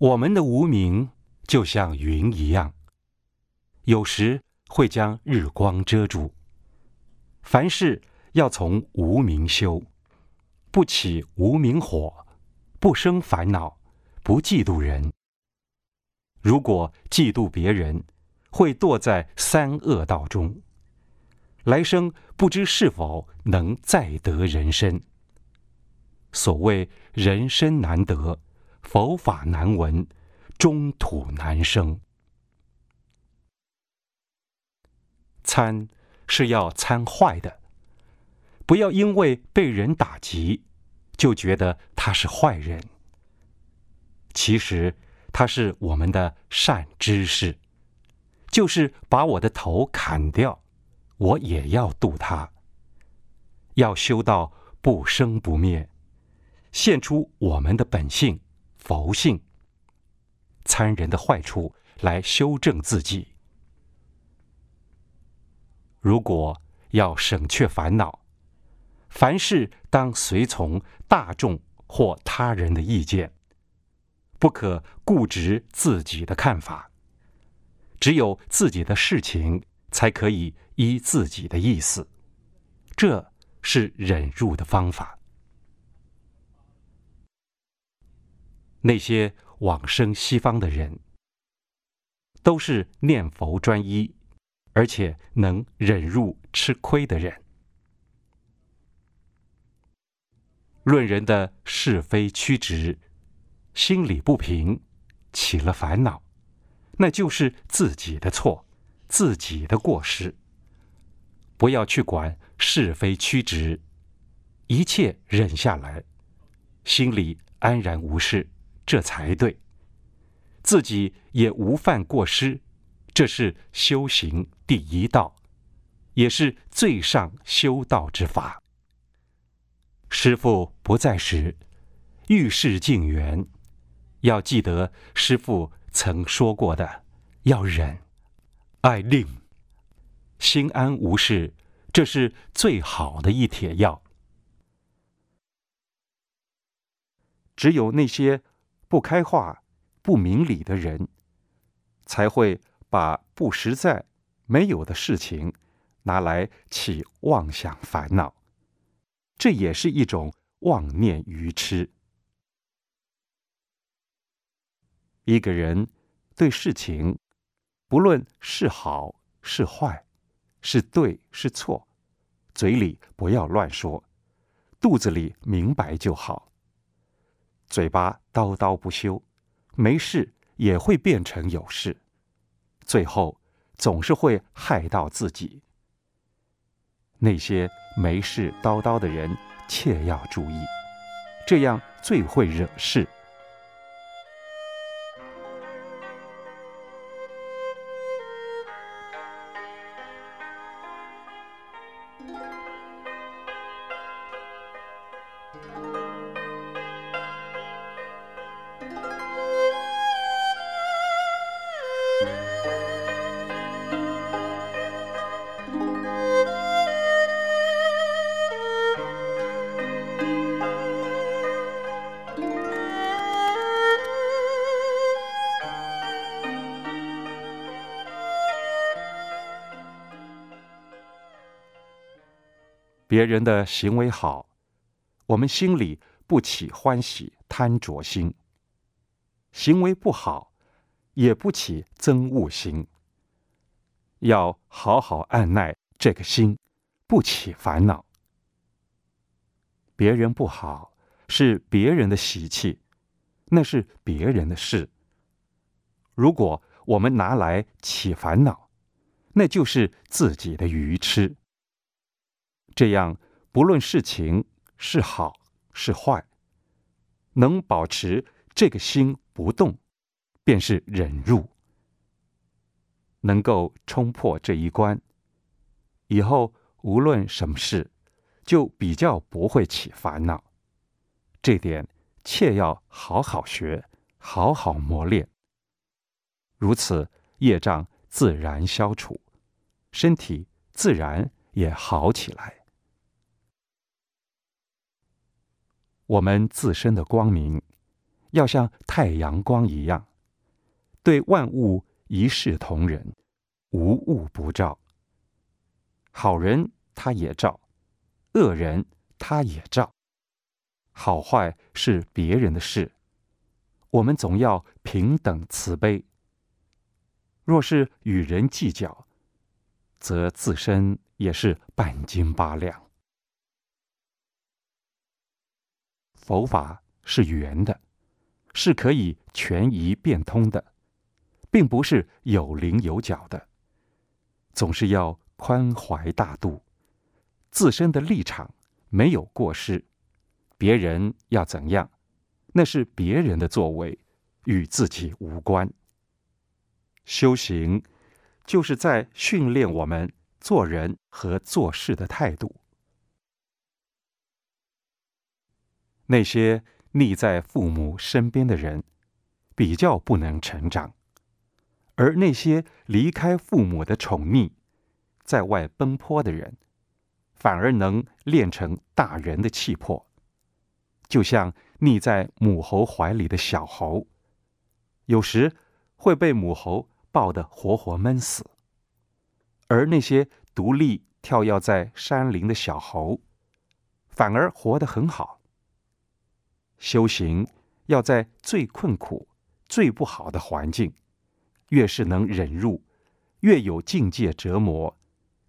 我们的无名就像云一样，有时会将日光遮住。凡事要从无名修，不起无名火，不生烦恼，不嫉妒人。如果嫉妒别人，会堕在三恶道中，来生不知是否能再得人身。所谓人生难得，佛法难闻，中土难生。参是要参坏的，不要因为被人打击，就觉得他是坏人。其实他是我们的善知识，就是把我的头砍掉，我也要度他。要修到不生不灭。现出我们的本性佛性，参人的坏处来修正自己。如果要省却烦恼，凡事当随从大众或他人的意见，不可固执自己的看法。只有自己的事情，才可以依自己的意思。这是忍辱的方法。那些往生西方的人，都是念佛专一，而且能忍辱吃亏的人。论人的是非曲直，心里不平，起了烦恼，那就是自己的错，自己的过失。不要去管是非曲直，一切忍下来，心里安然无事。这才对，自己也无犯过失，这是修行第一道，也是最上修道之法。师父不在时，遇事敬缘，要记得师父曾说过的：要忍，爱令，心安无事，这是最好的一帖药。只有那些。不开化、不明理的人，才会把不实在、没有的事情拿来起妄想烦恼，这也是一种妄念愚痴。一个人对事情，不论是好是坏，是对是错，嘴里不要乱说，肚子里明白就好。嘴巴叨叨不休，没事也会变成有事，最后总是会害到自己。那些没事叨叨的人，切要注意，这样最会惹事。别人的行为好，我们心里不起欢喜贪着心；行为不好，也不起憎恶心。要好好按耐这个心，不起烦恼。别人不好是别人的习气，那是别人的事。如果我们拿来起烦恼，那就是自己的愚痴。这样，不论事情是好是坏，能保持这个心不动，便是忍入。能够冲破这一关，以后无论什么事，就比较不会起烦恼。这点切要好好学，好好磨练。如此，业障自然消除，身体自然也好起来。我们自身的光明，要像太阳光一样，对万物一视同仁，无物不照。好人他也照，恶人他也照。好坏是别人的事，我们总要平等慈悲。若是与人计较，则自身也是半斤八两。佛法是圆的，是可以全疑变通的，并不是有棱有角的。总是要宽怀大度，自身的立场没有过失，别人要怎样，那是别人的作为，与自己无关。修行就是在训练我们做人和做事的态度。那些腻在父母身边的人，比较不能成长；而那些离开父母的宠溺，在外奔波的人，反而能练成大人的气魄。就像腻在母猴怀里的小猴，有时会被母猴抱得活活闷死；而那些独立跳跃在山林的小猴，反而活得很好。修行要在最困苦、最不好的环境，越是能忍入，越有境界折磨，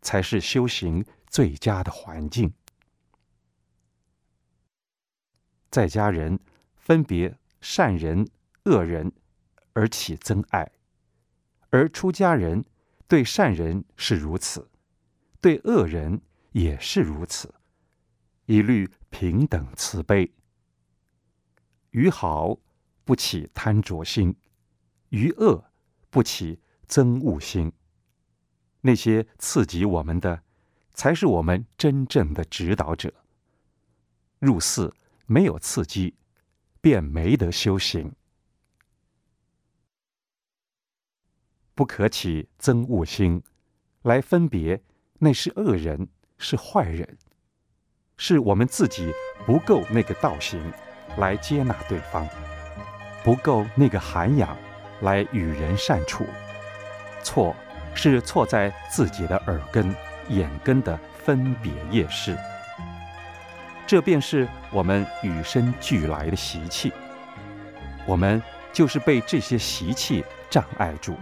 才是修行最佳的环境。在家人分别善人、恶人而起憎爱，而出家人对善人是如此，对恶人也是如此，一律平等慈悲。于好不起贪着心，于恶不起憎恶心。那些刺激我们的，才是我们真正的指导者。入寺没有刺激，便没得修行。不可起憎恶心，来分别那是恶人是坏人，是我们自己不够那个道行。来接纳对方，不够那个涵养，来与人善处。错是错在自己的耳根、眼根的分别业事。这便是我们与生俱来的习气。我们就是被这些习气障碍住，